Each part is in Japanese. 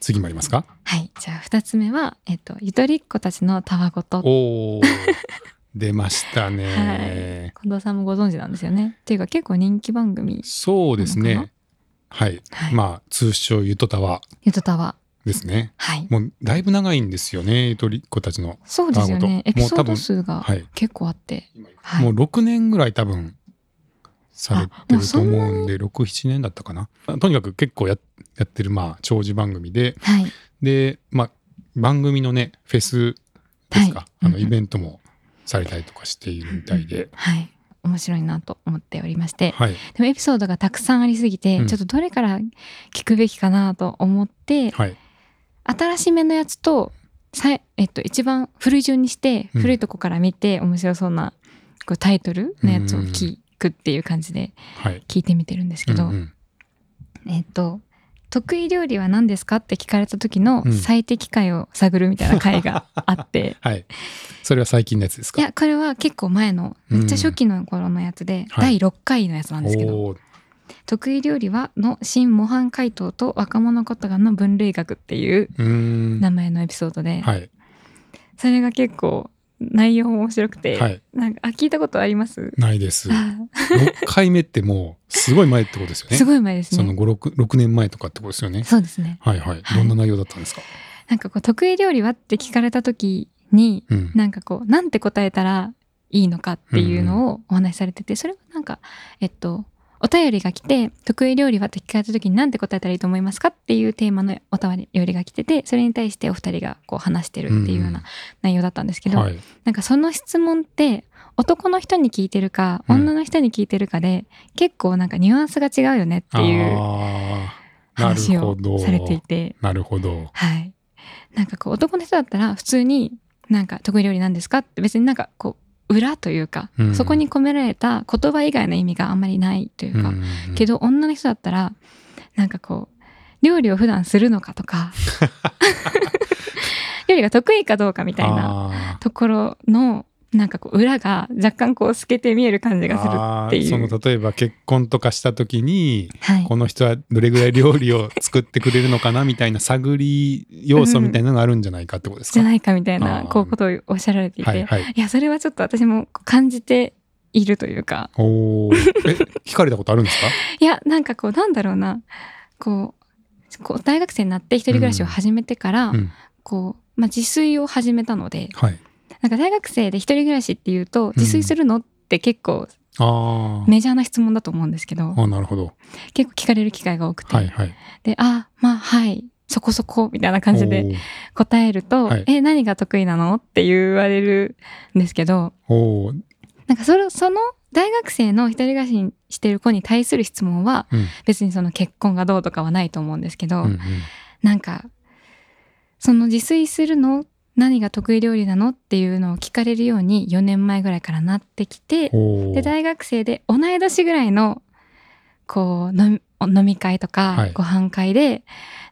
次もありますか？はい。じゃあ二つ目は、えっと、ゆとりっ子たちのたわごと。おー出ましたね、はい近藤さんもご存知なんですよね。っていうか結構人気番組、そうですねはい、はいまあ通称ゆとたわゆとたわ。ですねはい。もうだいぶ長いんですよねゆとりっ子たちのそうですよね。エピソード数がはい結構あって。はい。もう6年ぐらい多分されてると思うんで67年だったかなとにかく結構ややってるまあ長寿番組で。はい。でまあ番組のねフェスですか、はい。あのイベントもされたりとかしているみたいで、はい。面白いなと思っておりまして。はい。でもエピソードがたくさんありすぎて、うんちょっとどれから聞くべきかなと思って、はい。新しめのやつとさい、えっと、一番古い順にしてうん。古いとこから見て面白そうなこうタイトルのやつを聞くっていう感じではい。聞いてみてるんですけど、えっと得意料理は何ですか？って聞かれた時のうん。最適解を探るみたいな回が あって、はい。それは最近のやつですか？いやこれは結構前のめっちゃ初期の頃のやつで、はい。第6回のやつなんですけど、おー得意料理はの新模範解答と若者言葉の分類学っていう名前のエピソードで、はい。それが結構内容も面白くて、はい。なんかあ聞いたことあります？ないです。あ。6回目ってもうすごい前ってことですよね。すごい前ですそのね。56 6年前とかってことですよね。そうですね。はいはい。はい。どんな内容だったんですか、なんかこう得意料理はって聞かれた時に、うん。なんかこうなんて答えたらいいのかっていうのをお話しされてて、それはなんかえっとお便りが来て得意料理はって聞かれた時に何て答えたらいいと思いますかっていうテーマのお便りが来ててそれに対してお二人がこう話してるっていうような内容だったんですけど、はい。なんかその質問って男の人に聞いてるかうん。女の人に聞いてるかで、結構なんかニュアンスが違うよねっていう話をされていて。なるほど。はい。なんかこう男の人だったら普通になんか得意料理なんですかって別になんかこう裏というか、うん。そこに込められた言葉以外の意味があんまりないというか、けど女の人だったらなんかこう料理を普段するのかとか 料理が得意かどうかみたいななところのなんかこう裏が若干こう透けて見える感じがするっていう。その例えば結婚とかした時にはい。この人はどれぐらい料理を作ってくれるのかなみたいな探り要素みたいなのがあるんじゃないかってことですか、じゃないかみたいあなー。こうことをおっしゃられていて、いはいはい。やそれはちょっと私も感じているというか。おー。え聞かれたことあるんですか？いやなんかこうなんだろうな。こうこう大学生になって一人暮らしを始めてから、うん。こう、まあ、自炊を始めたのではいなんか大学生で一人暮らしっていうと自炊するのって結構メジャーな質問だと思うんですけど、あなるほど。結構聞かれる機会が多くて、はいはい。であまあはいそこそこみたいな感じで答えると、はい。え何が得意なのって言われるんですけどなんかそれその大学生の一人暮らしにしてる子に対する質問はうん。別にその結婚がどうとかはないと思うんですけど、うんうん。なんかその自炊するの何が得意料理なのっていうのを聞かれるように4年前ぐらいからなってきてで大学生で同い年ぐらいのこう飲み飲み会とはい。かご飯会で、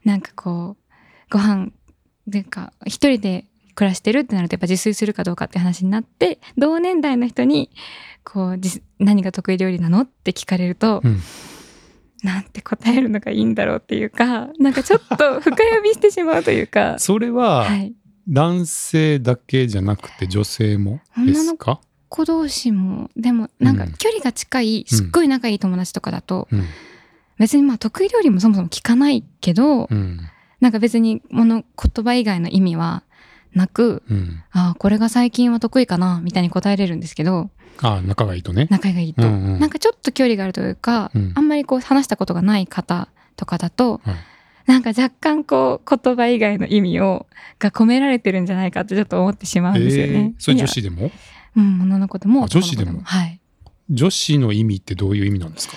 なんかこうご飯でか一人で暮らしてるってなるとやっぱ自炊するかどうかって話になって同年代の人にこう自何が得意料理なのって聞かれると、うん。なんて答えるのがいいんだろうっていうかなんかちょっと深読みしてしまうというか。それははい男性だけじゃなくて女性もですか、子同士もでもなんかうん。距離が近いすっごい仲いい友達とかだと、うん。別にまあ得意料理もそもそも聞かないけど、うん。なんか別にもの言葉以外の意味はなくうん、ああこれが最近は得意かなみたいに答えれるんですけどあ仲がいいとね。仲がいいと、うんうん。なんかちょっと距離があるというか、うん。あんまりこう話したことがない方とかだと、はいなんか若干こう言葉以外の意味をが込められてるんじゃないかってちょっと思ってしまうんですよね。えーそれ女子でも？うん女の子でもあ女子でも？はい。女子の意味ってどういう意味なんですか？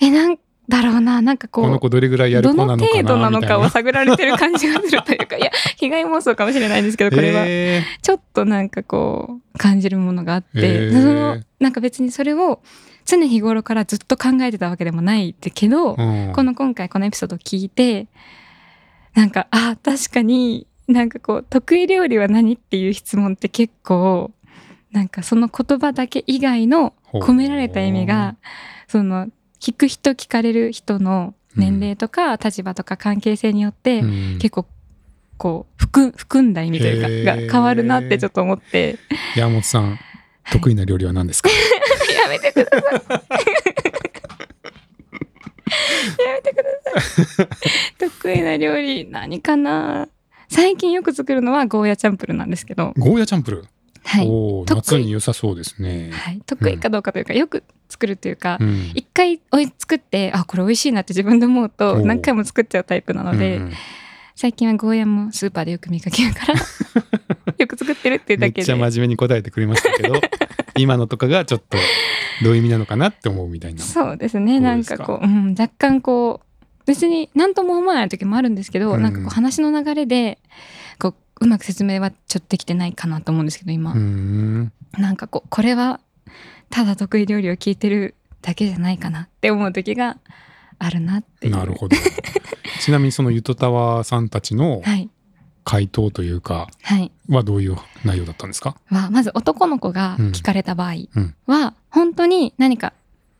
えなんだろうななんかこうこの子どれぐらいやる子なのかなどの程度なのかをみ探られてる感じがするというか いや被害妄想かもしれないんですけどこれは、えちょっとなんかこう感じるものがあって、へー。そのなんか別にそれを常日頃からずっと考えてたわけでもないけど、ーうん。この今回このエピソードを聞いてなんかあ確かになんかこう得意料理は何っていう質問って結構なんかその言葉だけ以外の込められた意味がその聞く人聞かれる人の年齢とか立場とか関係性によって、うん。結構こう含含んだ意味というかが変わるなってちょっと思って。山本さん得意な料理は何ですか、やめてください。やめてください。得意な料理何かな？最近よく作るのはゴーヤチャンプルーなんですけど。ゴーヤチャンプル？ー、はい、お夏に良さそうですね、はい、得意かどうかというか、よく作るというか、うん。一回おい作ってあこれ美味しいなって自分で思うおとう何回も作っちゃうタイプなので、うん。最近はゴーヤもスーパーでよく見かけるから よく作ってるっていうめだけで。っちゃ真面目に答えてくれましたけど 今のとかがちょっとどういう意味なのかなって思うみたいな。そうですね。なんかこう、うん、若干こう別に何とも思わない時もあるんですけど、うん。なんかこう話の流れでこううまく説明はちょっとできてないかなと思うんですけど今、ん。なんかこうこれはただ得意料理を聞いてるだけじゃないかなって思う時があるなっていう。なるほど。ちなみにそのゆとたわさんたちのはい回答というかはい。はどういう内容だったんですか？はまず男の子が聞かれた場合うん。は本当に何か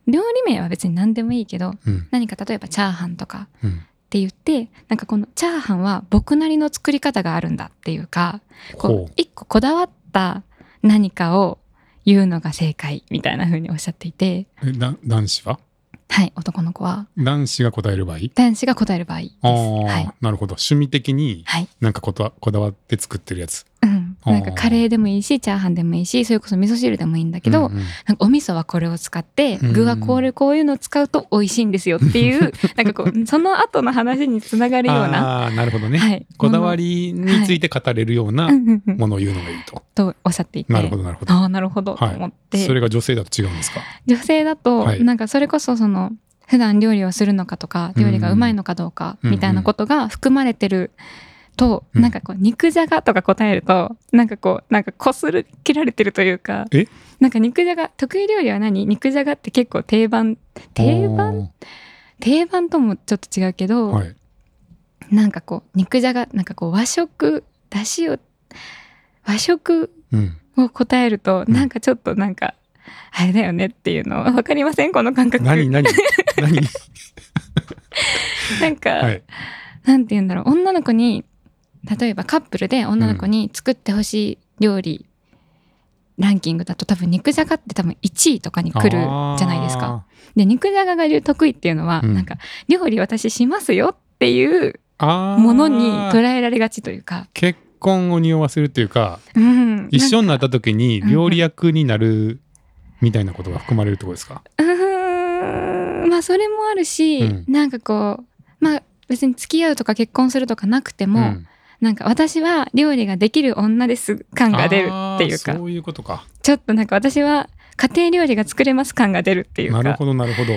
料理名は別に何でもいいけどうん。何か例えばチャーハンとかうん。って言ってなんかこのチャーハンは僕なりの作り方があるんだっていうかこほう。一個こだわった何かを言うのが正解みたいな風におっしゃっていて。男子は？はい男の子は。男子が答える場合？男子が答える場合です。ああ、はい。なるほど。趣味的にはい。なんかこだこだわって作ってるやつなんかカレーでもいいしチャーハンでもいいしそれこそ味噌汁でもいいんだけど、うんうん。なんかお味噌はこれを使ってうん。具はこれこういうのを使うと美味しいんですよっていう なんかこうその後の話につながるような、ああなるほどね、はい、こだわりについて語れるようなもの。を言うのがいいと、とおっしゃっていて。なるほどなるほど。ああなるほど。とはい。思って、それが女性だと違うんですか？女性だと、はい。なんかそれこそその普段料理をするのかとか料理がうまいのかどうかうん。みたいなことが含まれてると、うん。なんかこう肉じゃがとか答えるとなんかこうなんかこする切られてるというかえ？なんか肉じゃが得意料理は何？肉じゃがって結構定番定番？定番ともちょっと違うけあど、ーはい。なんかこう肉じゃがなんかこう和食だしを和食うん。を答えるとうん。なんかちょっとなんか、あれだよねっていうのわかりません？この感覚。何？何？何？なんか、はい。なんて言うんだろう。女の子に例えばカップルで女の子に作ってほしい料理、ランキングだと多分肉じゃがって多分1位とかに来るじゃないですか。で肉じゃがが得意っていうのは、うんなんか料理私しますよっていうものに捉えられがちというか、結婚を匂わせるっていうかうん、一緒にななった時にうん料理役になるみたいなことが含まれるってことですか、うーん。まあそれもあるし、うん。なんかこうまあ別に付き合うとか結婚するとかなくても、んなんか私は料理ができる女です感が出るっていうか。そういうことか。ちょっとなんか私は家庭料理が作れます感が出るっていうか。っなるほどなるほど。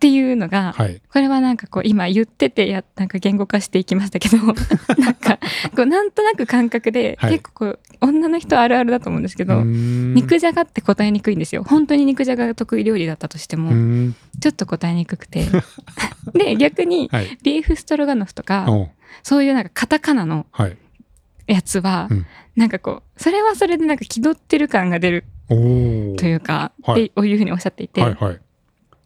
ていうのが、はい。これはなんかこう今言っててやなんか言語化していきましたけど。なんかこうなんとなく感覚で、はい。結構こう女の人あるあるだと思うんですけど、肉じゃがって答えにくいんですよ。本当に肉じゃがが得意料理だったとしても、ちょっと答えにくくて。で逆にはい。ビーフストロガノフとかそういうなんかカタカナのはい。やつは、うん。なんかこうそれはそれでなんか気取ってる感が出るというか、はい。っていうふうにおっしゃっていて、はいはい。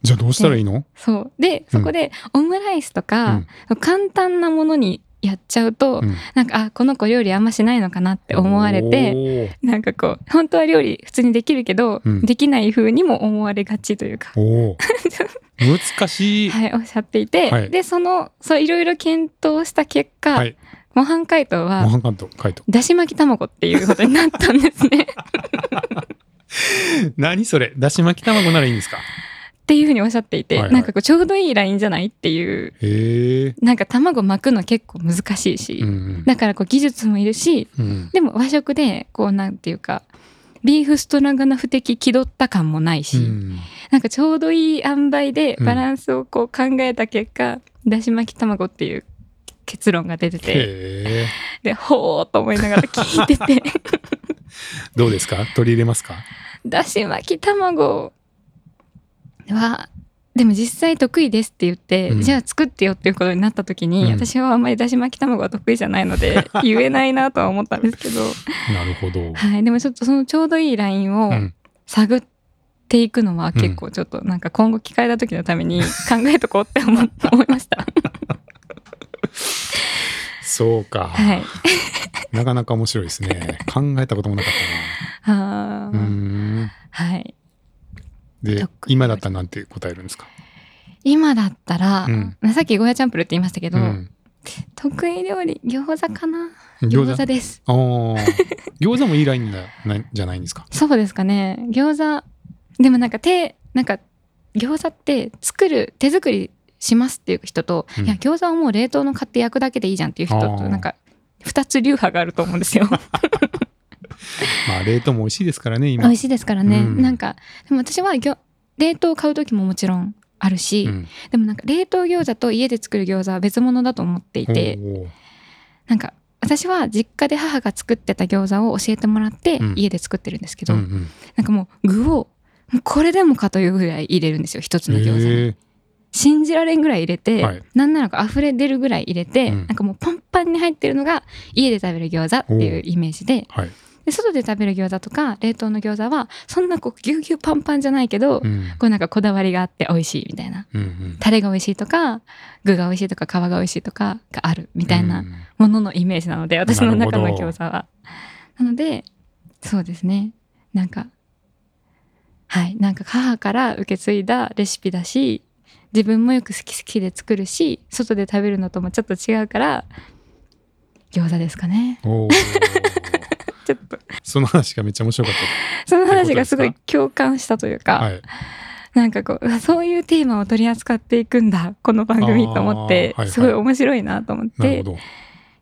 じゃあどうしたらいいの？そう。でそこでオムライスとか、簡単なものにやっちゃうと、うん。なんかあこの子料理あんましないのかなって思われてなんかこう本当は料理普通にできるけど、うん。できない風にも思われがちというか。難しい。はい、おっしゃっていて、はい。でそのそういろいろ検討した結果、はい。模範解答模は範監督回答。だし巻き卵っていうことになったんですね。何それ？だし巻き卵ならいいんですか？っていうふうにおっしゃっていて、はいはい。なんかこうちょうどいいラインじゃないっていうなんか卵巻くの結構難しいし、うん。だからこう技術もいるしうん。でも和食でこうなんていうかビーフストラガノフ的気取った感もないし、うん。なんかちょうどいい塩梅でうん。バランスをこう考えた結果、だし巻き卵っていう結論が出ててでほーっと思いながら聞いてて。どうですか？取り入れますか？だし巻き卵はでも実際得意ですって言って、うんじゃあ作ってよっていうことになった時に、うん私はあんまりだし巻き卵は得意じゃないので 言えないなとは思ったんですけど、なるほどはい、でもちょっとそのちょうどいいラインをうん探っていくのは結構ちょっとなんか今後聞かれた時のために 考えとこうって思思いました。そうか。はい。なかなか面白いですね。考えたこともなかっあたな。うーーん。はい。で今だったらなんて答えるんですか？今だったら、うんまあさっきゴーヤチャンプルって言いましたけど、うん。得意料理餃子かな？餃子です。餃子もいいラインだないじゃないんですか？そうですかね。餃子、でもなんか手、なんか餃子って作る、手作りしますっていう人と、うんいや、餃子はもう冷凍の買って焼くだけでいいじゃんっていう人と、なんか、二つ流派があると思うんですよ。まあ、冷凍も美味しいですからね、今。美味しいですからね。うん。なんか、でも私は冷凍買う時ももちろんあるし、うん。でもなんか冷凍餃子と家で作る餃子は別物だと思っていて、なんか私は実家で母が作ってた餃子を教えてもらってうん。家で作ってるんですけど、うんうん。なんかもう具をこれでもかというぐらい入れるんですよ一つの餃子に。へえ。信じられんぐらい入れて、はい。なんならか溢れ出るぐらい入れて、うん。なんかもうパンパンに入ってるのが家で食べる餃子っていう。イメージではい。で外で食べる餃子とか冷凍の餃子はそんなこうギュウギュウパンパンじゃないけど、うん。こうなんかこだわりがあって美味しいみたいな。うんうん。タレが美味しいとか具が美味しいとか皮が美味しいとかがあるみたいなうん。もののイメージなので私の中の餃子は。なのでそうですね。なんかはい。なんか母から受け継いだレシピだし自分もよく好き好きで作るし外で食べるのともちょっと違うから餃子ですかねちょっとその話がめっちゃ面白かっ その話がすごい共感したというか、た。はい。なんかこうそういうテーマを取り扱っていくんだこの番組と思って、はいはいすごい面白いなと思って。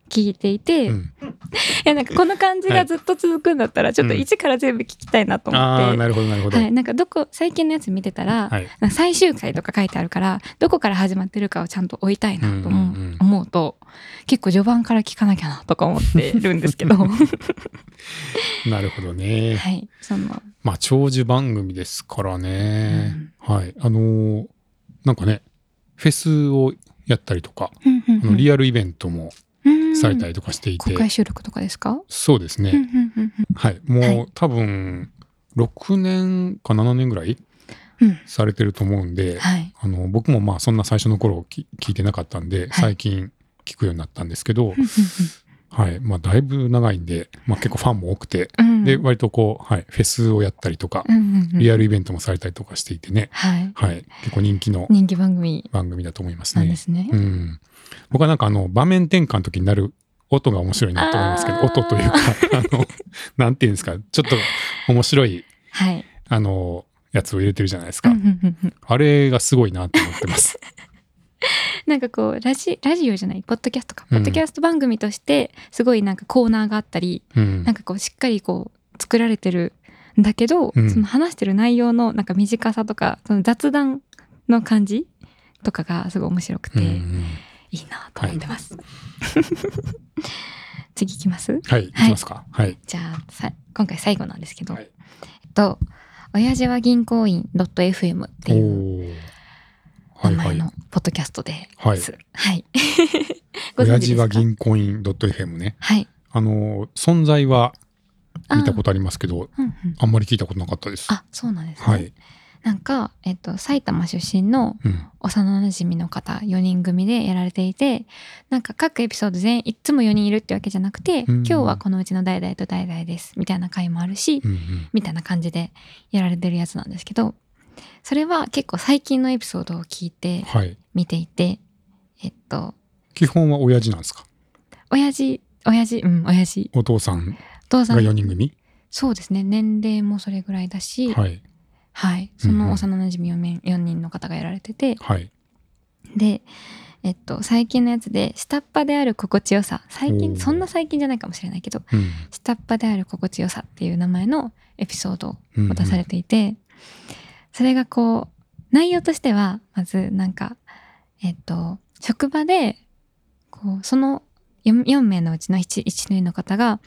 聞いていて、いうん、やなんかこの感じがずっと続くんだったらちょっとうん一から全部聞きたいなと思って、ああ、なるほど、なるほど。はい、なんかどこ最近のやつ見てたら、はい。最終回とか書いてあるからどこから始まってるかをちゃんと追いたいなと思う,、と結構序盤から聞かなきゃなとか思ってるんですけどは なるほどね。いそのまあ、長寿番組ですからね。はい。あのーなんかね、フェスをやったりとか、うんうんあのリアルイベントもうんされたりとかしていて、公開収録とかですか、そうですね。うんうんうんはい。もう、はい。多分、6年か7年ぐらいうん。うんされてると思うんで、はい。あの、僕もまあ、そんな最初の頃き聞いてなかったんで、最近聞くようになったんですけど、はい。まあ、だいぶ長いんで、まあ結構ファンも多くて、うん。うんで、割とこう、はい、フェスをやったりとか、うんうんうん。リアルイベントもされたりとかしていてね、はい。はい。結構人気の人気番組。番組だと思いますね。で。すね。うん。僕はなんかあの、場面転換の時になる音が面白いなと思いますけど、音というか、あの、なんていうんですか、ちょっと面白い、はい。あの、やつを入れてるじゃないですか。あれがすごいなと思ってます。なんかこうラジラジオじゃないポッドキャストか、うん。ポッドキャスト番組としてすごいなんかコーナーがあったりうん。なんかこうしっかりこう作られてるんだけど、うん。その話してる内容のなんか短さとかその雑談の感じとかがすごい面白くて、うんうんいいなと思ってます。次いきます？はい、いきますか？はい。じゃあさ今回最後なんですけど、はいえっと「親父は銀行員 .fm」っておいう。名前のポッドキャストではいす。はい。ご親父は銀行員 .fm ね。はい。あの、存在は見たことありますけど、うんうんあんまり聞いたことなかったです。あ、そうなんですね。はい。なんか、えっと、埼玉出身のうん。幼馴染の方4人組でやられていて、なんか各エピソード全員いつも4人いるってわけじゃなくて、うん今日はこのうちの代々と代々ですみたいな回もあるし、うんうん。みたいな感じでやられてるやつなんですけど、それは結構最近のエピソードを聞いてはい。見ていて、えっと、基本は親父なんですか？親父、親父、うん、親父、お父さんがん、4人組？そうですね、年齢もそれぐらいだし、はい。はい、その幼馴染 4, 面4人の方がやられてて、はい。で、えっと、最近のやつで、下っ端である心地よさ、最近、そんな最近じゃないかもしれないけど、うん。下っ端である心地よさっていう名前のエピソードをうんうん出されていて、それがこう、内容としては、まずなんか、えっと、職場で、こう、その 4, 4名のうちの 1, 1人の方が、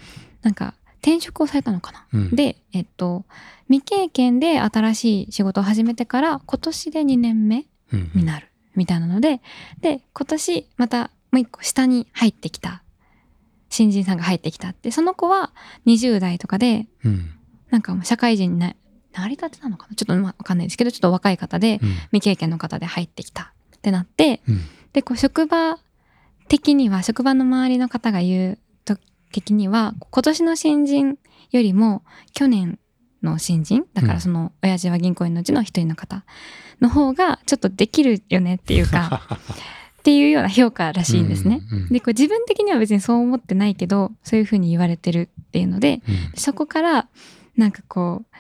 なんか、転職をされたのかな。うん、で、えっと、未経験で新しい仕事を始めてから今年で2年目うんになるみたいなので、で、今年またもう一個下に入ってきた新人さんが入ってきたって、その子は20代とかで、うん。なんかもう社会人にな成り立てなのかな？ちょっとまあわかんないですけどちょっと若い方でうん。未経験の方で入ってきたってなってうん。でこう職場的には職場の周りの方が言うと的には今年の新人よりも去年の新人だからその親父は銀行員のうちの一人の方の方がちょっとできるよねっていうか っていうような評価らしいんですね。うんうんでこう自分的には別にそう思ってないけどそういうふうに言われてるっていうのでうん。そこからなんかこう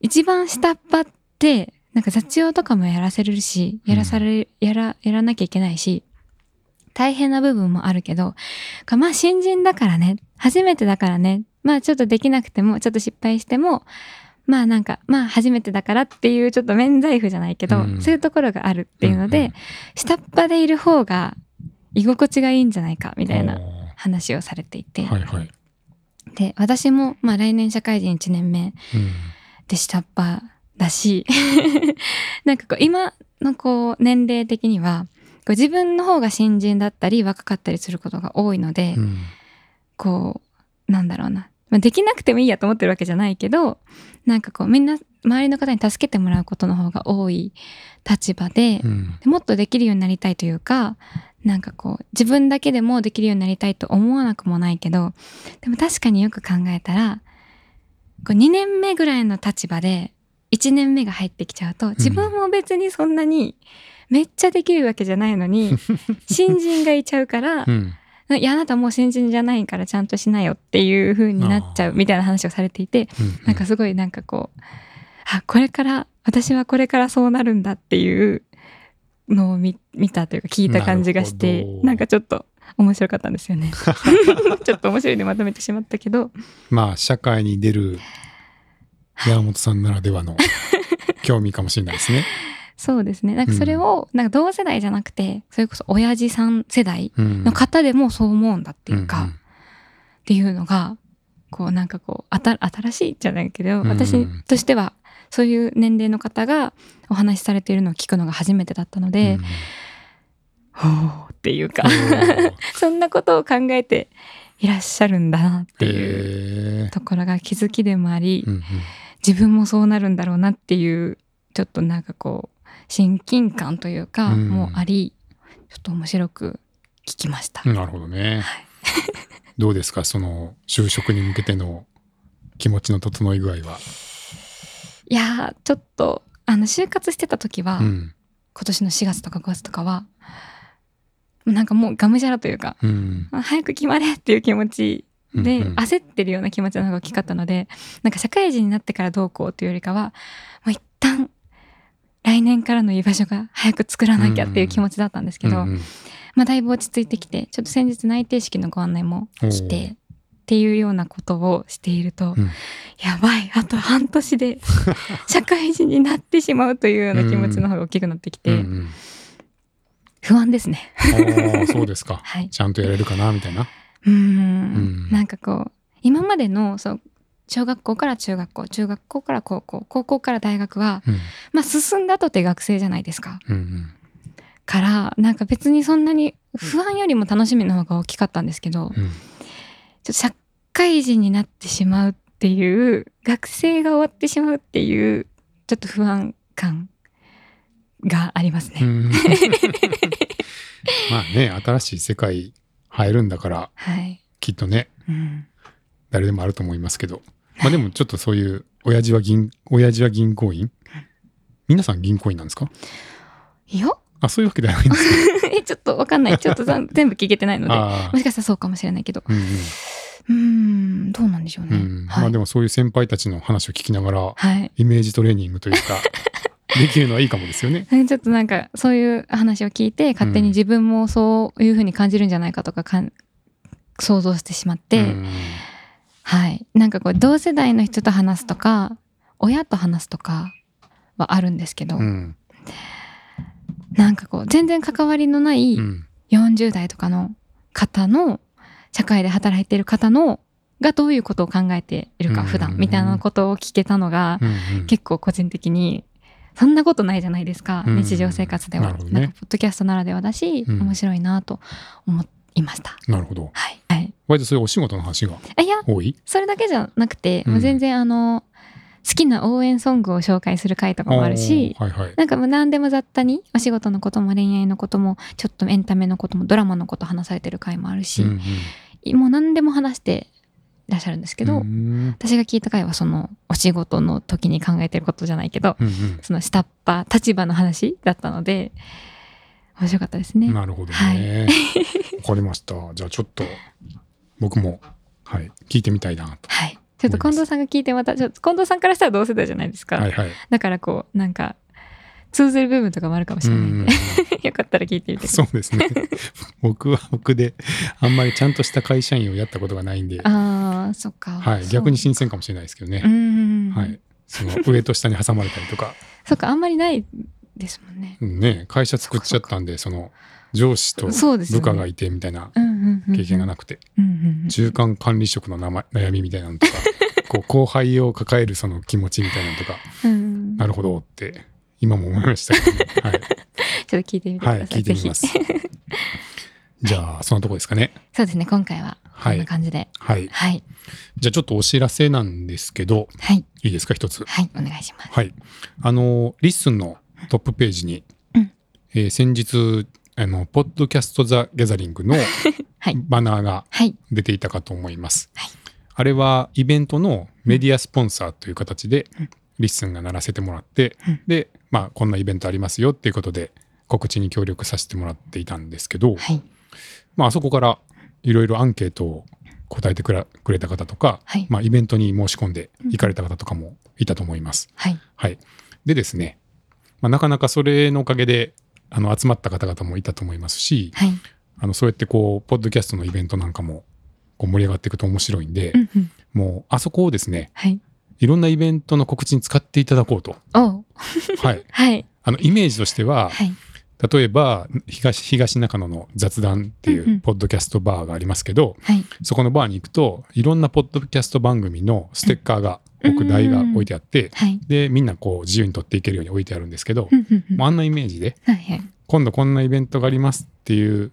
一番下っ端ってなんか雑用とかもやらせるしやらされ、やらやらなきゃいけないし大変な部分もあるけどまあ新人だからね。初めてだからね。まあちょっとできなくてもちょっと失敗してもまあなんかまあ初めてだからっていうちょっと免罪符じゃないけど、うん。そういうところがあるっていうので、うんうん。下っ端でいる方が居心地がいいんじゃないかみたいなあ話をされていて、ーはいはい。で私もまあ来年社会人1年目うん。で下っ端だし なんかこう今のこう年齢的にはこう自分の方が新人だったり若かったりすることが多いので、うん。こうなんだろうな。まあできなくてもいいやと思ってるわけじゃないけどなんかこうみんな周りの方に助けてもらうことの方が多い立場で、うん。もっとできるようになりたいというかなんかこう自分だけでもできるようになりたいと思わなくもないけどでも確かによく考えたらこう2年目ぐらいの立場で1年目が入ってきちゃうと自分も別にそんなにめっちゃできるわけじゃないのに 新人がいちゃうからうん。いやあなたもう新人じゃないからちゃんとしなよっていう風になっちゃうみたいな話をされていてうんなんかすごいなんかこう、あ、これから、私はこれからそうなるんだっていうのを見見たというか聞いた感じがしてなんかちょっと面白かったんですよね。ちょっと面白いでまとめてしまったけど、まあ社会に出る山本さんならではの興味かもしれないですね。そうですね。なんかそれを、なんか同世代じゃなくて、それこそ親父さん世代うん。の方でもそう思うんだっていうか、んん。っていうのが、こうなんかこう、あた新しいじゃないけど、うん私としては、そういう年齢の方がお話しされているのを聞くのが初めてだったので、ほーっていうか そんなことを考えていらっしゃるんだなっていうところが気づきでもあり、うんうん。自分もそうなるんだろうなっていう、ちょっとなんかこう、親近感というか、うんもあり、ちょっと面白く聞きました。なるほどね。はいどうですか？その就職に向けての気持ちの整い具合は。いやー、ちょっと、あの、就活してた時は、うん。今年の4月とか5月とかは、なんかもうがむしゃらというか、うん。あ早く決まれっていう気持ちで、うんうん焦ってるような気持ちの方が大きかったのでなんか社会人になってからどうこうというよりかはもう一旦来年からの居場所が早く作らなきゃっていう気持ちだったんですけど、うんうん。まあだいぶ落ち着いてきてちょっと先日内定式のご案内も来てっていうようなことをしていると、うん。やばいあと半年で 社会人になってしまうというような気持ちの方が大きくなってきて、うんうん。不安ですね。そうですか。はい。ちゃんとやれるかなみたいな。うん。なんかこう今までのそう小学校から中学校中学校から高校高校から大学は、うん。まあ、進んだとて学生じゃないですか。うんうん。からなんか別にそんなに不安よりも楽しみの方が大きかったんですけど、ちょうんっと社会人になってしまうっていう学生が終わってしまうっていうちょっと不安感がありますね。うん。まあね、新しい世界入るんだから、はい、きっとね、うん誰でもあると思いますけど。まあでもちょっとそういう、親父は銀、親父は銀行員？皆さん銀行員なんですか？いや。あ、そういうわけではないんですか？えちょっとわかんない。ちょっと 全部聞けてないのであもしかしたらそうかもしれないけど。うんうん。うーんどうなんでしょうね。うん。はい。まあでもそういう先輩たちの話を聞きながら、はい。イメージトレーニングというか、できるのはいいかもですよね。ちょっとなんかそういう話を聞いて勝手に自分もそういうふうに感じるんじゃないかとかかん想像してしまって、うんはい。なんかこう同世代の人と話すとか親と話すとかはあるんですけど、うん。なんかこう全然関わりのないうん。40代とかの方の社会で働いている方のがどういうことを考えているかうん。普段みたいなことを聞けたのが結構個人的にそんなことないじゃないですか、うん。日常生活では。ポッドキャストならではだし、うん。面白いなと思いました。なるほど。はい、はい、割とそういうお仕事の話があいい？それだけじゃなくて、うんもう全然あの好きな応援ソングを紹介する回とかもあるし、はいはい。なんかもう何でも雑多にお仕事のことも恋愛のこともちょっとエンタメのこともドラマのこと話されてる回もあるし、うんもう何でも話してらっしゃるんですけど、うんうん私が聞いた回はそのお仕事の時に考えてることじゃないけど、うんその下っ端立場の話だったので面白かったですね。うんなるほどね。わかりました。じゃあちょっと僕も、はい、聞いてみたいなと。はい。ちょっと近藤さんが聞いてまたちょっと近藤さんからしたら同世代じゃないですか。はいはい。だからこうなんか通ずる部分とかもあるかもしれないんで、よかったら聞いてみて。そうですね。僕は僕で、あんまりちゃんとした会社員をやったことがないんで、ああそっか。はい、逆に新鮮かもしれないですけどね。はい。その上と下に挟まれたりとか、そっかあんまりないですもんね。うんね、会社作っちゃったんで、その上司と部下がいてみたいなうん、経験がなくて、中間管理職の悩みみたいなのとか、こう後輩を抱えるその気持ちみたいなのとか、うんなるほどって、今も思いましたけどね。はい。ちょっと聞いてみてくださ。はいい、聞いてみます。じゃあ、そのとこですかね。そうですね今回はこんな感じで。はい。はい。じゃあ、ちょっとお知らせなんですけど、はい。いいですか、一つ？はい。お願いします。はい。あの、リッスンのトップページに、うんえー先日、あの、ポッドキャスト・ザ・ギャザリングの はい。バナーがはい。出ていたかと思います。はいあれは、イベントのメディアスポンサーという形で、リッスンがならせてもらって、うんで、まあ、こんなイベントありますよっていうことで、告知に協力させてもらっていたんですけど、はい。まあ、あそこからいろいろアンケートを答えてくらくれた方とか、はい。まあ、イベントに申し込んで行かれた方とかもいたと思います。はい。はい。でですね、まあ、なかなかそれのおかげで、あの、集まった方々もいたと思いますし、はい。あの、そうやってこう、ポッドキャストのイベントなんかも、こう盛り上がっていくと面白いんで、うんうん。もう、あそこをですね、はい。いろんなイベントの告知に使っていただこうと。はい。はい。あの、イメージとしては、はい。例えば、東、東中野の雑談っていうんうんうポッドキャストバーがありますけど、はい。そこのバーに行くと、いろんなポッドキャスト番組のステッカーが、置く台が置いてあって、はい。で、みんなこう自由に取っていけるように置いてあるんですけどもうあんなイメージで、はい。はい。今度こんなイベントがありますっていう、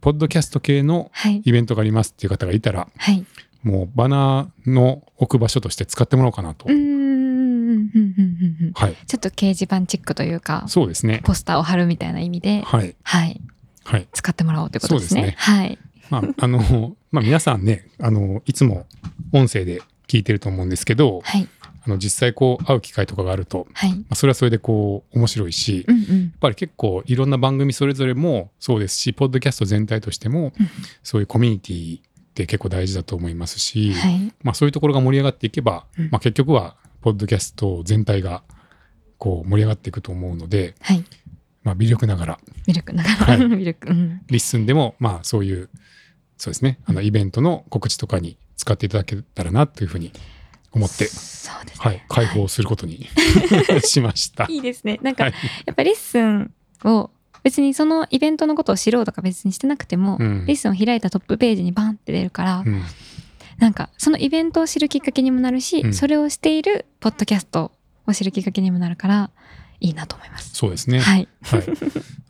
ポッドキャスト系のはい。イベントがありますっていう方がいたら、はい。もうバナーの置く場所として使ってもらおうかなと。はい。ちょっと掲示板チックというか、そうですね。ポスターを貼るみたいな意味で、はい。はい。はい。使ってもらおうということですね。そうですはい。まあ、あの、まあ皆さんね、あの、いつも音声で聞いてると思うんですけど、はい。あの、実際こう会う機会とかがあると、はい。まあ、それはそれでこう面白いし、やうんうん。っぱり結構いろんな番組それぞれもそうですし、ポッドキャスト全体としてもうん、そういうコミュニティって結構大事だと思いますし、はい。まあそういうところが盛り上がっていけば、うんまあ結局は、ポッドキャスト全体がこう盛り上がっていくと思うので、はい。まあ微力ながら、ミルクながら、はいミルク。うん。リッスンでも、まあそういう、そうですね、あのイベントの告知とかに使っていただけたらなというふうに思って、ね。はい、開放することに しました。いいですね。なんか、はいやっぱリッスンを別にそのイベントのことを知ろうとか別にしてなくても、うんリッスンを開いたトップページにバンって出るから、うんなんかそのイベントを知るきっかけにもなるし、うんそれをしているポッドキャストを知るきっかけにもなるからいいなと思います。そうですね。はい。はい。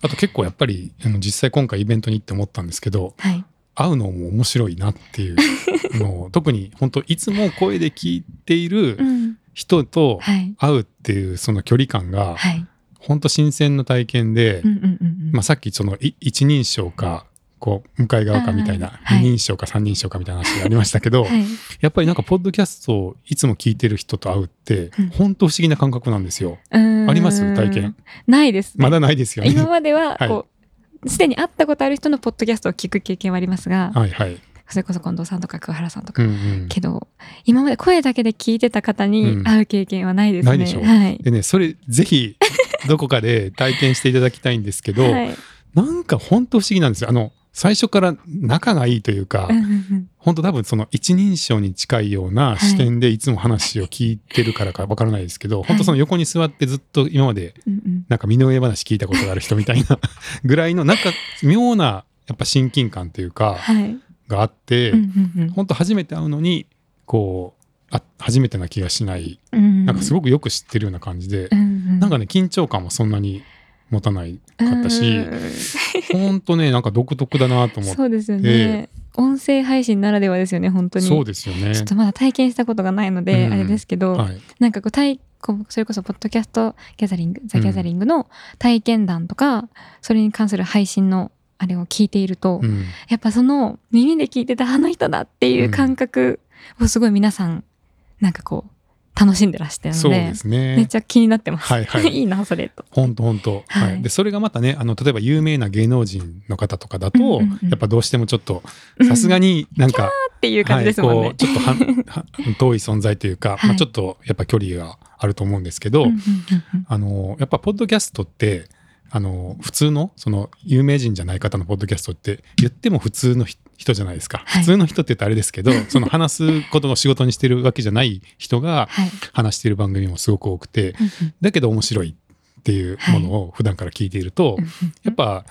あと結構やっぱり、あの実際今回イベントに行って思ったんですけど、はい。会うのも面白いなっていう のを、特に本当いつも声で聞いているうん。人とはい。会うっていうその距離感が、はい。本当新鮮な体験で。まあさっきそのい一人称か、こう、向かい側かみたいな、はい二人称か三人称かみたいな話がありましたけど、はい。やっぱりなんか、ポッドキャストをいつも聞いてる人と会うってうん、本当不思議な感覚なんですよ。あります？体験。ないですね。まだないですよね。今までは はいこう、すでに会ったことある人のポッドキャストを聞く経験はありますが、はいはい。それこそ近藤さんとか桑原さんとうか、んうん。けど今まで声だけで聞いてた方うんに会う経験はないですね。ないでしょはい。でね、それぜひ どこかで体験していただきたいんですけど、はいなんか本当不思議なんですよ。あの、最初から仲がいいというか、本当多分その一人称に近いような視点でいつも話を聞いてるからかわからないですけど、本当その横に座ってずっと今までなんか身の上話聞いたことがある人みたいなぐらいのなんか妙なやっぱ親近感というかはい。があって、本当初めて会うのにこうあ初めてな気がしない。うん。なんかすごくよく知ってるような感じで、うんうん。なんかね緊張感もそんなに持たないかったし、うん。ほんとねなんか独特だなと思って。そうですよね。音声配信ならではですよね本当に。そうですよね。ちょっとまだ体験したことがないので、うんあれですけど、はい。なんかこう体こうそれこそポッドキャストギャザリングザ・ギャザリングの体験談とか、それに関する配信のあれを聞いていると、うん。やっぱその耳で聞いてたあの人だっていう感覚をすごい皆さんなんかこう楽しんでらしてそうですね。めっちゃ気になってます。はいはい。いなそれと。本当本当はい。はい。でそれがまたねあの例えば有名な芸能人の方とかだと、やっぱどうしてもちょっとさすがになんか、っていう感じですもんね。ちょっとは は遠い存在というか、はい。まあ、ちょっとやっぱ距離があると思うんですけど、あのやっぱポッドキャストってあの普通のその有名人じゃない方のポッドキャストって言っても普通のひ人じゃないですか、はい。普通の人って言ったらあれですけど その話すことを仕事にしてるわけじゃない人が はい。話してる番組もすごく多くてうんうん。だけど面白いっていうものを普段から聞いていると、うんうんやっぱ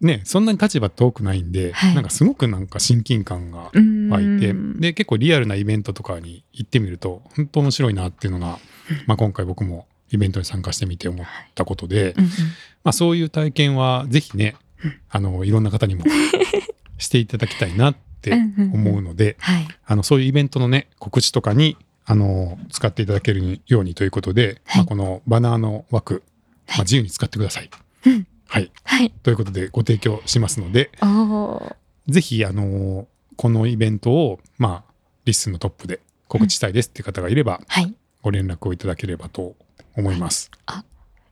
ねそんなに立場遠くないんで、はい。なんかすごくなんか親近感がうん湧いてうん。で結構リアルなイベントとかに行ってみると本当面白いなっていうのが、まあ、今回僕もイベントに参加してみて思ったことで、まあ、そういう体験はぜひねあのいろんな方にも していただきたいなって思うのではい。あのそういうイベントのね告知とかにあの使っていただけるようにということで、はいまあ、このバナーの枠、まあ、はい自由に使ってください。うんはい、はい。ということでご提供しますので。ぜひあのこのイベントを、まあ、リッスンのトップで告知したいですっていう方がいれば、はい。ご連絡をいただければと思います。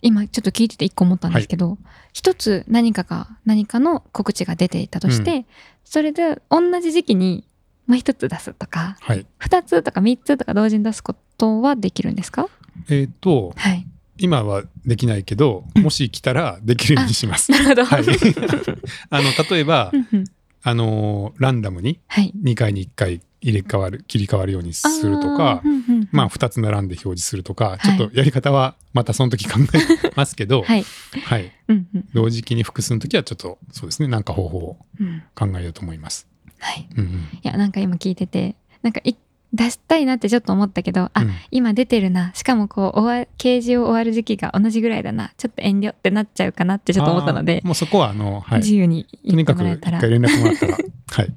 今ちょっと聞いてて一個思ったんですけど、一つ何かが何かの告知が出ていたとして、それで同じ時期にまあ一つ出すとかはい。二つとか三つとか同時に出すことはできるんですか？えっ、と、はい。今はできないけど、もし来たらできるようにします。なるほど。はい。あの、例えばう、んうんあの、ランダムにはい。2回に1回入れ替わる、切り替わるようにするとかうんうんうんまあ、2つ並んで表示するとか、はいちょっとやり方はまたその時考えますけど、はい。はい。うんうん同時期に複数の時はちょっと、そうですね、なんか方法をうん考えようと思います。はい。うんうん。いやなんか今聞いててなんかい出したいなってちょっと思ったけどあ、うん。今出てるな。しかもこう終わ掲示を終わる時期が同じぐらいだな。ちょっと遠慮ってなっちゃうかなってちょっと思ったのでもうそこは、あの、はい。自由にってにかく一もらえたら。回連絡もらったら、はい。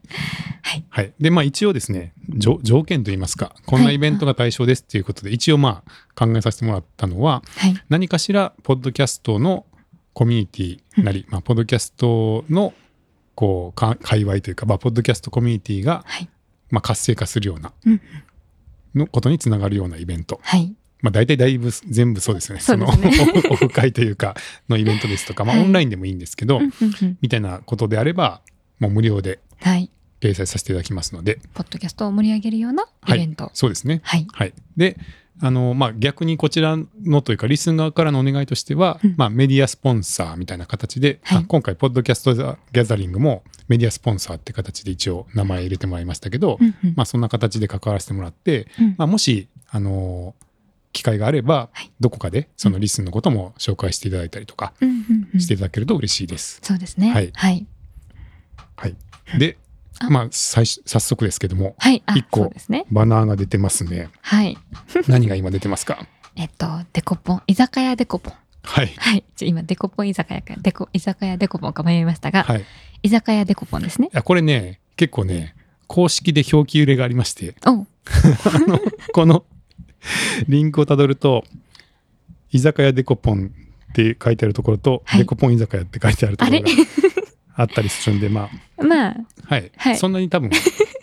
はい。はい。で、まあ一応ですね、条条件といいますか、こんなイベントが対象ですっていうことで、一応まあ考えさせてもらったのは、はい。何かしら、ポッドキャストのコミュニティなり、まあ、ポッドキャストの、こう、か界隈というか、まあ、ポッドキャストコミュニティが、はいまあ、活性化するようなうん、のことにつながるようなイベント。はい。まあ、大体だいぶ全部そうですよね。そね。そのオフ会というか、のイベントですとか、まあ、はい。オンラインでもいいんですけど、うんうんうん。みたいなことであれば、もう無料ではい。掲載させていただきますので、ポッドキャストを盛り上げるようなイベント。そうですね。はい。はい。で、あの、まあ、逆にこちらのというか、リスン側からのお願いとしては、うんまあ、メディアスポンサーみたいな形で、はいあ今回、ポッドキャストギャザリングもメディアスポンサーって形で一応名前入れてもらいましたけど、うんうんまあ、そんな形で関わらせてもらって、うんまあ、もし、あの機会があれば、はいどこかでそのリスンのことも紹介していただいたりとかうんうんうんしていただけると嬉しいです。そうですねはいはいはい。で、あまあ、最初早速ですけども、はい。あ一個ね。バナーが出てますね。はい。何が今出てますか？えっとデコポン。居酒屋デコポン。はい。はい。今デコポン居酒屋か。デコ居酒屋デコポンか迷いましたが、はい。い居酒屋デコポンですね。や、これね、結構ね、公式で表記揺れがありまして、おこのリンクをたどると、居酒屋デコポンって書いてあるところと、はい。デコポン居酒屋って書いてあるところがあったりするんで、まあ、まあはい。はいそんなに多分、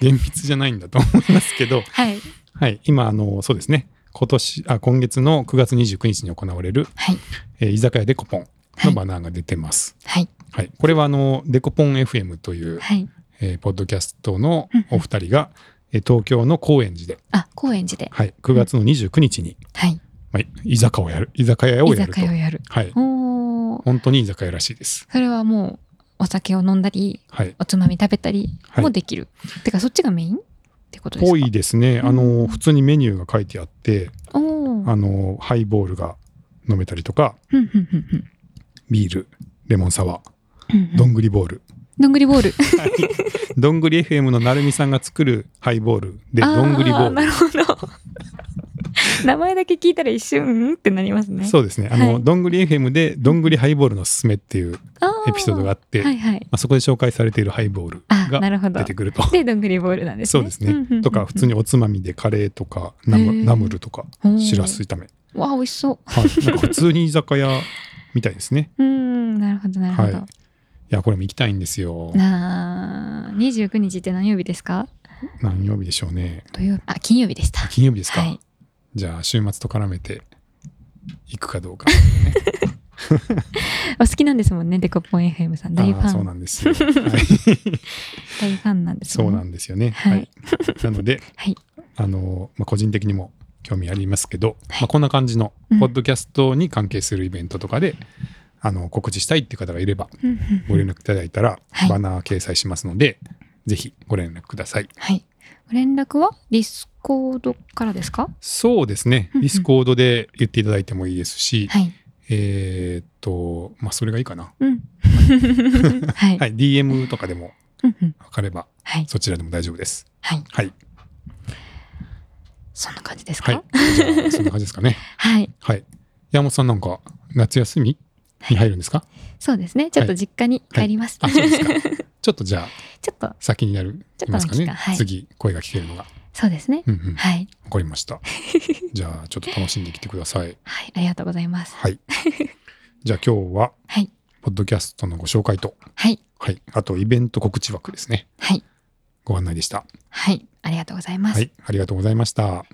厳密じゃないんだと思いますけど、はいはい。今、あの、そうですね。今年、あ、今月の9月29日に行われる、はいえー居酒屋デコポンのバナーが出てます。はいはい。これは、あの、デコポン FM という、はいえーポッドキャストのお二人が、えー東京の高円寺で、あ高円寺ではい、9月の29日に、はいまあ、居酒屋をやる、居酒屋を居やると。酒屋をやるはい。本当に居酒屋らしいです。それはもうお酒を飲んだりはい。おつまみ食べたりはい。もできる、てかそっちがメインってことですか？多いですね。あうの、ん普通にメニューが書いてあって、あの、ハイボールが飲めたりとか、ビール、レモンサワー、うんうん。どんぐりボール。どんぐりボール。どんぐり FM のなるみさんが作るハイボールで、どんぐりボール。あなるほど 名前だけ聞いたら一瞬うん？ってなりますねそうですね。あの、はいどんぐり FM で、どんぐりハイボールのすすめっていうエピソードがあって、はいはいまあ、そこで紹介されているハイボールが出てくると。でどんぐりボールなんですねそうですね。とか、普通ににおつまみでカレーとか、ナムナムルとかしらす炒め。わあ美味しそうはい。なんか普通に居酒屋みたいですね。うーんなるほどなるほど、はいいや、これも行きたいんですよ。なあ29日って何曜日ですか？何曜日でしょうね。土曜日あ金曜日でした金曜日ですか？はいじゃあ、週末と絡めて行くかどうか。お好きなんですもんねデコポン FM さん大フあーそうァンなんですよ。はい。大ファンなんですそうなねんですよね。はいはい。なので、はいあの、まあ、個人的にも興味ありますけど、はいまあ、こんな感じのうんポッドキャストに関係するイベントとかで、あの告知したいっていう方がいればうんうんうんご連絡いただいたら、はいバナー掲載しますので、ぜひご連絡ください。はいご連絡はディスコードからですか？そうですね。ディスコードで言っていただいてもいいですし、はいえーっと、まあ、それがいいかな。うん はい、はい。DM とかでも分かれば、はいそちらでも大丈夫です。はいはい。そんな感じですか？はい。そんな感じですかね。はいはい。山本さんなんか、夏休みに入るんですか？そうですねちょっと実家に帰ります、あ、そうですか。ちょっとじゃあ、ちょっと先になる、いますかね？はい次、声が聞けるのが。そうですね、うんうん。わはいかりました。じゃあ、ちょっと楽しんできてください。はいありがとうございますはい。じゃあ、今日は、はいポッドキャストのご紹介と、はいはい。あと、イベント告知枠ですね。はいご案内でした。はいありがとうございます、はい。ありがとうございました。